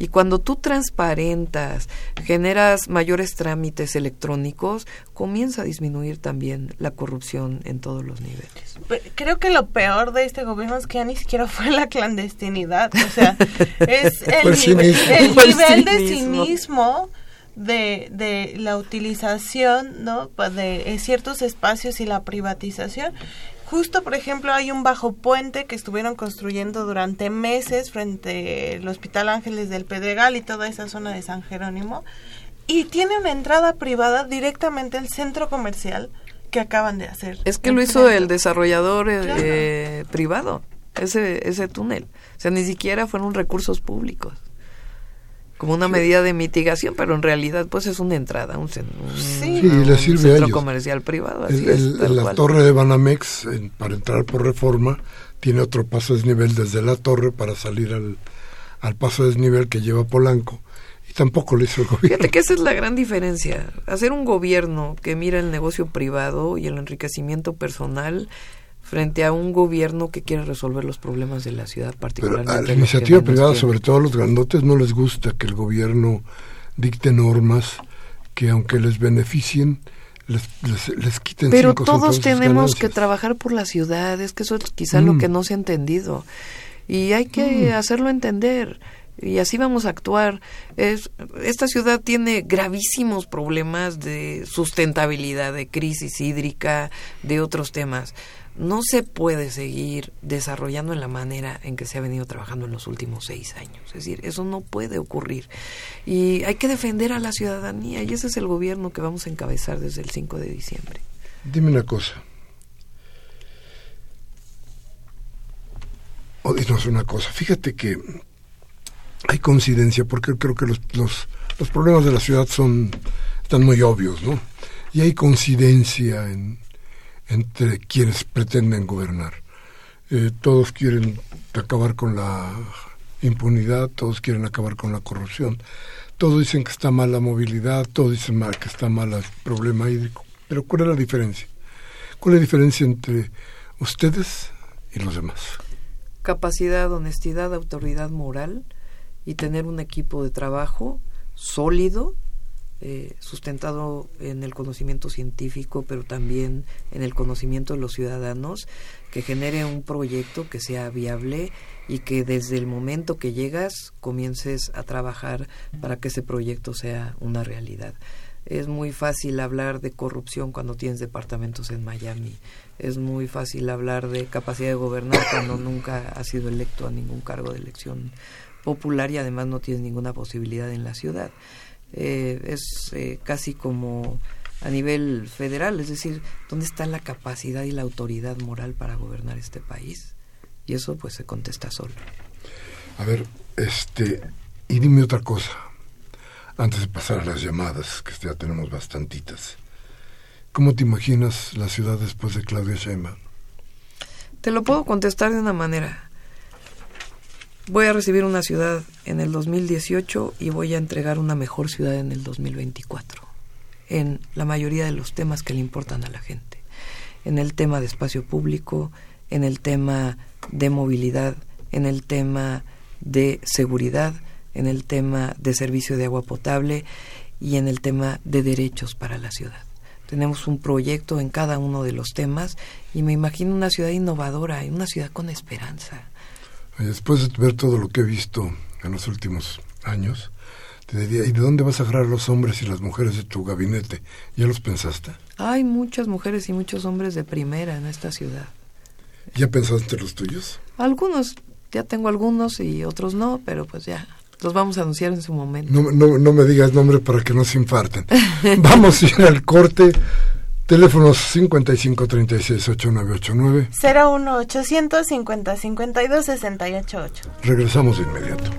Y cuando tú transparentas, generas mayores trámites electrónicos, comienza a disminuir también la corrupción en todos los niveles. Creo que lo peor de este gobierno es que ya ni siquiera fue la clandestinidad, o sea, es el, nivel, de cinismo de, de la utilización ¿no? de ciertos espacios y la privatización Justo, por ejemplo, hay un bajo puente que estuvieron construyendo durante meses frente al Hospital Ángeles del Pedregal y toda esa zona de San Jerónimo. Y tiene una entrada privada directamente al centro comercial que acaban de hacer. Es que lo hizo el desarrollador eh, eh, privado, ese, ese túnel. O sea, ni siquiera fueron recursos públicos como una medida de mitigación, pero en realidad pues es una entrada, un, centro comercial privado. la torre de Banamex, para entrar por reforma, tiene otro paso de desnivel desde la torre para salir al, al paso de desnivel que lleva Polanco. Y tampoco lo hizo el gobierno. Fíjate que esa es la gran diferencia. Hacer un gobierno que mira el negocio privado y el enriquecimiento personal frente a un gobierno que quiere resolver los problemas de la ciudad, particularmente. a la iniciativa privada, sobre todo a los grandotes, no les gusta que el gobierno dicte normas que, aunque les beneficien, les, les, quiten Pero todos tenemos que trabajar por la ciudad, es que eso es quizá lo mm. que no se ha entendido. Y hay que mm. hacerlo entender y así vamos a actuar. Es, esta ciudad tiene gravísimos problemas de sustentabilidad, de crisis hídrica, de otros temas no se puede seguir desarrollando en la manera en que se ha venido trabajando en los últimos seis años. Es decir, eso no puede ocurrir. Y hay que defender a la ciudadanía y ese es el gobierno que vamos a encabezar desde el 5 de diciembre. Dime una cosa. O dinos una cosa. Fíjate que hay coincidencia porque creo que los, los, los problemas de la ciudad son están muy obvios, ¿no? Y hay coincidencia en entre quienes pretenden gobernar. Eh, todos quieren acabar con la impunidad, todos quieren acabar con la corrupción, todos dicen que está mal la movilidad, todos dicen mal que está mal el problema hídrico. Pero ¿cuál es la diferencia? ¿Cuál es la diferencia entre ustedes y los demás. Capacidad, honestidad, autoridad moral y tener un equipo de trabajo sólido, eh, sustentado en el conocimiento científico, pero también en el conocimiento de los ciudadanos, que genere un proyecto que sea viable y que desde el momento que llegas comiences a trabajar para que ese proyecto sea una realidad. Es muy fácil hablar de corrupción cuando tienes departamentos en Miami. Es muy fácil hablar de capacidad de gobernar cuando nunca has sido electo a ningún cargo de elección popular y además no tienes ninguna posibilidad en la ciudad. Eh, es eh, casi como a nivel federal, es decir, ¿dónde está la capacidad y la autoridad moral para gobernar este país? Y eso pues se contesta solo. A ver, este, y dime otra cosa, antes de pasar a las llamadas, que ya tenemos bastantitas. ¿Cómo te imaginas la ciudad después de Claudia Sheinbaum? Te lo puedo contestar de una manera. Voy a recibir una ciudad en el 2018 y voy a entregar una mejor ciudad en el 2024, en la mayoría de los temas que le importan a la gente, en el tema de espacio público, en el tema de movilidad, en el tema de seguridad, en el tema de servicio de agua potable y en el tema de derechos para la ciudad. Tenemos un proyecto en cada uno de los temas y me imagino una ciudad innovadora y una ciudad con esperanza. Después de ver todo lo que he visto en los últimos años, te diría, ¿y de dónde vas a agarrar los hombres y las mujeres de tu gabinete? ¿Ya los pensaste? Hay muchas mujeres y muchos hombres de primera en esta ciudad. ¿Ya pensaste los tuyos? Algunos, ya tengo algunos y otros no, pero pues ya, los vamos a anunciar en su momento. No, no, no me digas nombre para que no se infarten. vamos a ir al corte. Teléfonos 5536-8989. 01800 50 52 688. Regresamos de inmediato.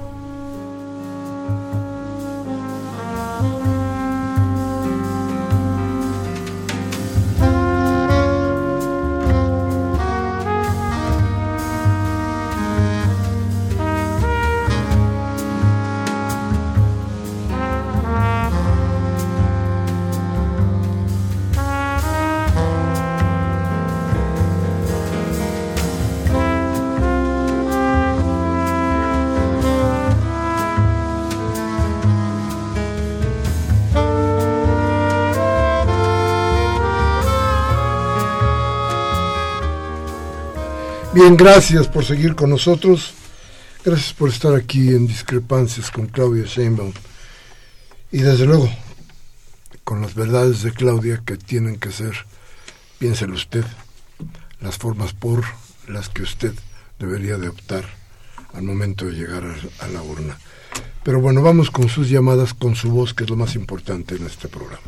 Bien, gracias por seguir con nosotros. Gracias por estar aquí en Discrepancias con Claudia Sheinbaum. Y desde luego, con las verdades de Claudia que tienen que ser, piénselo usted, las formas por las que usted debería de optar al momento de llegar a, la urna. Pero bueno, vamos con sus llamadas, con su voz, que es lo más importante en este programa.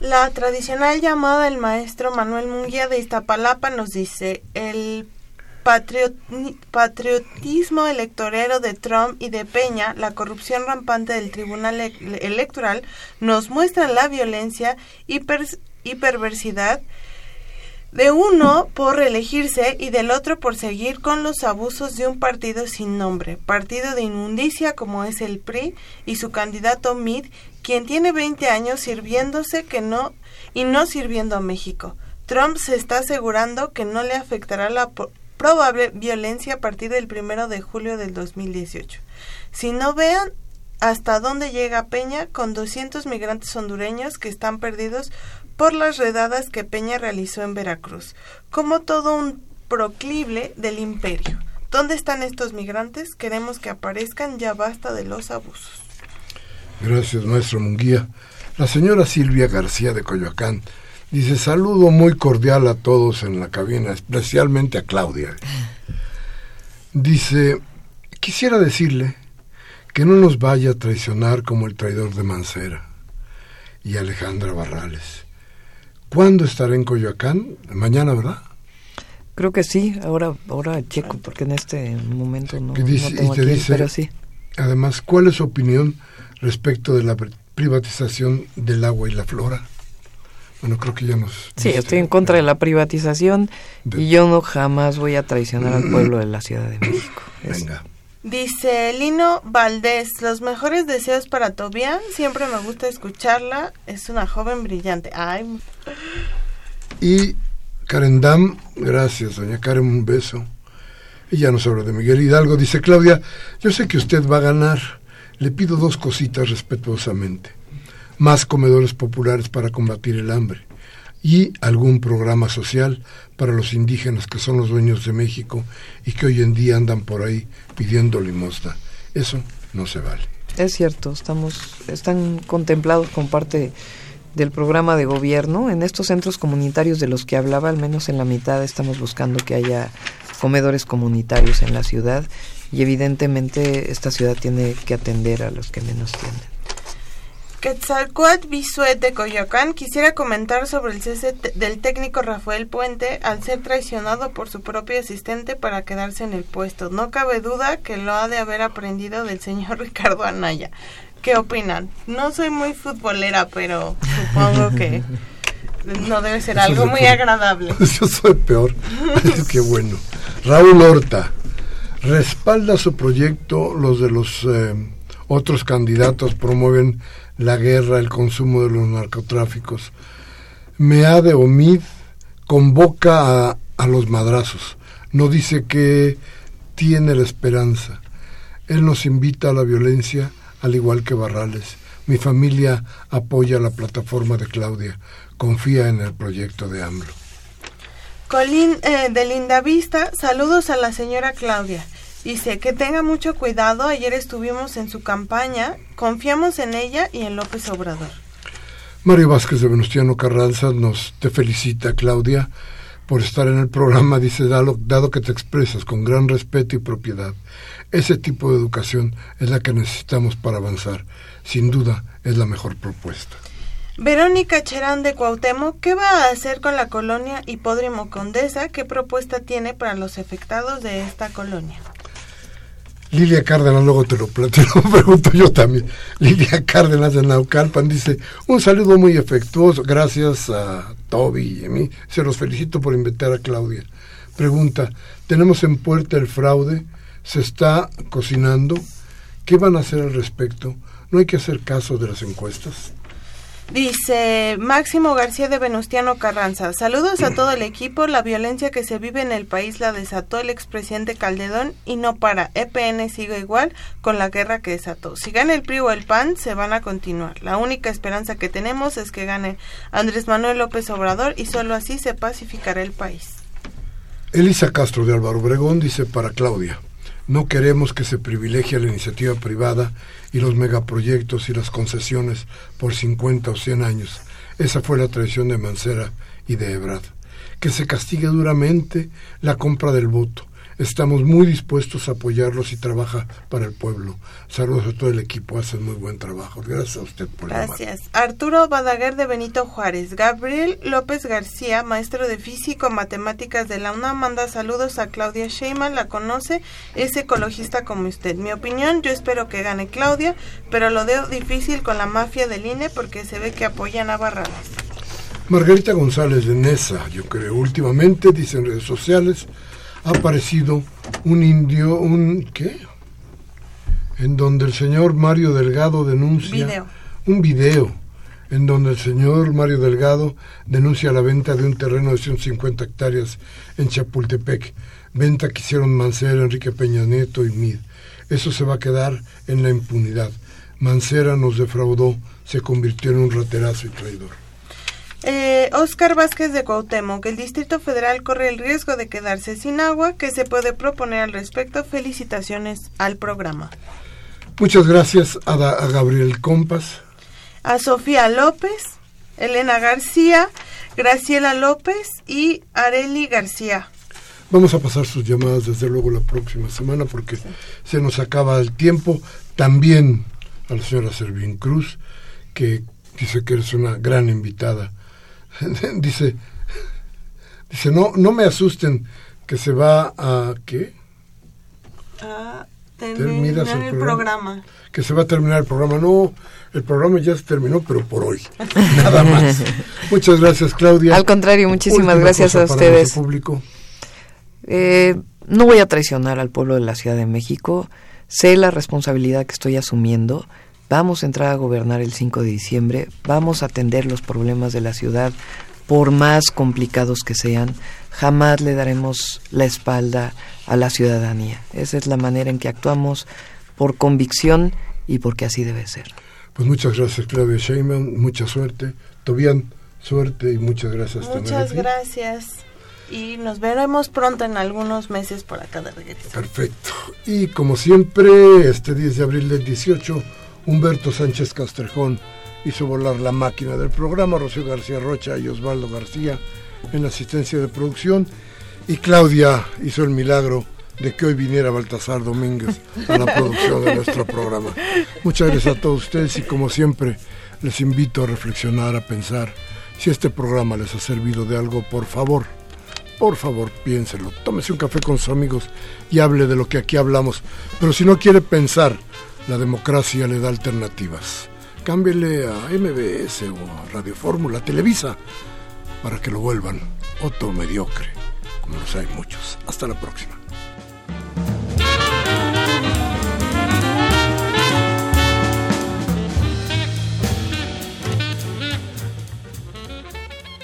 La tradicional llamada del maestro Manuel Munguía de Iztapalapa nos dice, el patriotismo electorero de Trump y de Peña, la corrupción rampante del Tribunal Electoral, nos muestran la violencia y, y perversidad de uno por reelegirse y del otro por seguir con los abusos de un partido sin nombre, partido de inmundicia como es el PRI y su candidato Mid, quien tiene 20 años sirviéndose que no y no sirviendo a México. Trump se está asegurando que no le afectará la probable violencia a partir del primero de julio del 2018. Si no vean hasta dónde llega Peña con 200 migrantes hondureños que están perdidos por las redadas que Peña realizó en Veracruz, como todo un proclible del imperio. ¿Dónde están estos migrantes? Queremos que aparezcan, ya basta de los abusos. Gracias, maestro Munguía. La señora Silvia García de Coyoacán Dice, saludo muy cordial a todos en la cabina, especialmente a Claudia. Dice, quisiera decirle que no nos vaya a traicionar como el traidor de Mancera y Alejandra Barrales. ¿Cuándo estaré en Coyoacán? Mañana, ¿verdad? Creo que sí, ahora ahora checo porque en este momento no, tengo aquí, pero sí. Además, ¿cuál es su opinión respecto de la privatización del agua y la flora? Bueno, creo que ya nos... Sí, estoy en contra de la privatización y yo no jamás voy a traicionar al pueblo de la Ciudad de México. Venga. Dice Lino Valdés, los mejores deseos para Tobián, siempre me gusta escucharla, es una joven brillante. Ay. Y Karen Dam, gracias, doña Karen, un beso. Ella nos habla de Miguel Hidalgo. Dice Claudia, yo sé que usted va a ganar. Le pido dos cositas respetuosamente. Más comedores populares para combatir el hambre y algún programa social para los indígenas que son los dueños de México y que hoy en día andan por ahí pidiendo limosna. Eso no se vale. Es cierto, estamos, están contemplados con parte del programa de gobierno. En estos centros comunitarios de los que hablaba, al menos en la mitad, estamos buscando que haya comedores comunitarios en la ciudad y evidentemente esta ciudad tiene que atender a los que menos tienen. Quetzalcoatl Bisuet de Coyoacán quisiera comentar sobre el cese del técnico Rafael Puente al ser traicionado por su propio asistente para quedarse en el puesto. No cabe duda que lo ha de haber aprendido del señor Ricardo Anaya. ¿Qué opinan? No soy muy futbolera, pero supongo que no debe ser algo muy agradable. Yo soy peor. Qué bueno. Raúl Horta respalda su proyecto. Los de los eh, otros candidatos promueven la guerra, el consumo de los narcotráficos. Meade Omid convoca a, a los madrazos. No dice que tiene la esperanza. Él nos invita a la violencia, al igual que Barrales. Mi familia apoya la plataforma de Claudia confía en el proyecto de AMLO. Eh, de Linda Vista, saludos a la señora Claudia. Dice que tenga mucho cuidado, ayer estuvimos en su campaña, confiamos en ella y en López Obrador. Mario Vázquez de Venustiano Carranza nos te felicita, Claudia, por estar en el programa, dice, dado, dado que te expresas con gran respeto y propiedad. Ese tipo de educación es la que necesitamos para avanzar. Sin duda, es la mejor propuesta. Verónica Cherán de Cuauhtémoc, ¿qué va a hacer con la colonia Hipódromo Condesa? ¿Qué propuesta tiene para los afectados de esta colonia? Lilia Cárdenas, luego te lo, te lo pregunto yo también. Lilia Cárdenas de Naucalpan dice, un saludo muy efectuoso, gracias a Toby y a mí. Se los felicito por invitar a Claudia. Pregunta, tenemos en puerta el fraude, se está cocinando, ¿qué van a hacer al respecto? ¿No hay que hacer caso de las encuestas? Dice Máximo García de Venustiano Carranza, saludos a todo el equipo, la violencia que se vive en el país la desató el expresidente Calderón y no para, EPN sigue igual con la guerra que desató. Si gana el PRI o el PAN, se van a continuar. La única esperanza que tenemos es que gane Andrés Manuel López Obrador y solo así se pacificará el país. Elisa Castro de Álvaro Obregón dice para Claudia, no queremos que se privilegie la iniciativa privada y los megaproyectos y las concesiones por 50 o 100 años. Esa fue la tradición de Mancera y de Ebrard. Que se castigue duramente la compra del voto Estamos muy dispuestos a apoyarlos y trabaja para el pueblo. Saludos a todo el equipo, hacen muy buen trabajo. Gracias a usted por Gracias. Arturo Badaguer de Benito Juárez. Gabriel López García, maestro de físico matemáticas de la UNAM, manda saludos a Claudia Sheinman, la conoce, es ecologista como usted. Mi opinión, yo espero que gane Claudia, pero lo veo difícil con la mafia del INE porque se ve que apoyan a Barrales. Margarita González de Nesa, yo creo, últimamente, dicen redes sociales, ha aparecido un indio, un ¿qué? En donde el señor Mario Delgado denuncia un video en donde el señor Mario Delgado denuncia la venta de un terreno de 150 hectáreas en Chapultepec, venta que hicieron Mancera, Enrique Peña Nieto y Mid. Eso se va a quedar en la impunidad. Mancera nos defraudó, se convirtió en un raterazo y traidor. Eh, Oscar Vázquez de Cuauhtémoc, el Distrito Federal corre el riesgo de quedarse sin agua. ¿Qué se puede proponer al respecto? Felicitaciones al programa. Muchas gracias a, a Gabriel Compas. A Sofía López, Elena García, Graciela López y Areli García. Vamos a pasar sus llamadas desde luego la próxima semana porque se nos acaba el tiempo. También a la señora Servín Cruz, que dice que eres una gran invitada dice, dice, no, no me asusten que se va a ¿qué? A terminar el programa. Que se va a terminar el programa. No, el programa ya se terminó, pero por hoy. Nada más. Muchas gracias, Claudia. Al contrario, muchísimas gracias a ustedes. Público. Eh, no voy a traicionar al pueblo de la Ciudad de México. Sé la responsabilidad que estoy asumiendo Vamos a entrar a gobernar el 5 de diciembre, vamos a atender los problemas de la ciudad por más complicados que sean, jamás le daremos la espalda a la ciudadanía. Esa es la manera en que actuamos por convicción y porque así debe ser. Pues muchas gracias Claudia Sheinbaum, mucha suerte. Tobián, suerte y muchas gracias. Muchas gracias y nos veremos pronto en algunos meses por acá de regreso. Perfecto. Y como siempre, este 10 de abril del 18, Humberto Sánchez Castrejón hizo volar la máquina del programa, Rocío García Rocha y Osvaldo García en la asistencia de producción y Claudia hizo el milagro de que hoy viniera Baltasar Domínguez a la producción de nuestro programa. Muchas gracias a todos ustedes y como siempre les invito a reflexionar, a pensar si este programa les ha servido de algo, por favor, por favor piénselo, tómese un café con sus amigos y hable de lo que aquí hablamos. Pero si no quiere pensar, la democracia le da alternativas cámbiele a MBS o a Radio Fórmula, Televisa, para que lo vuelvan otro mediocre, como los hay muchos. Hasta la próxima.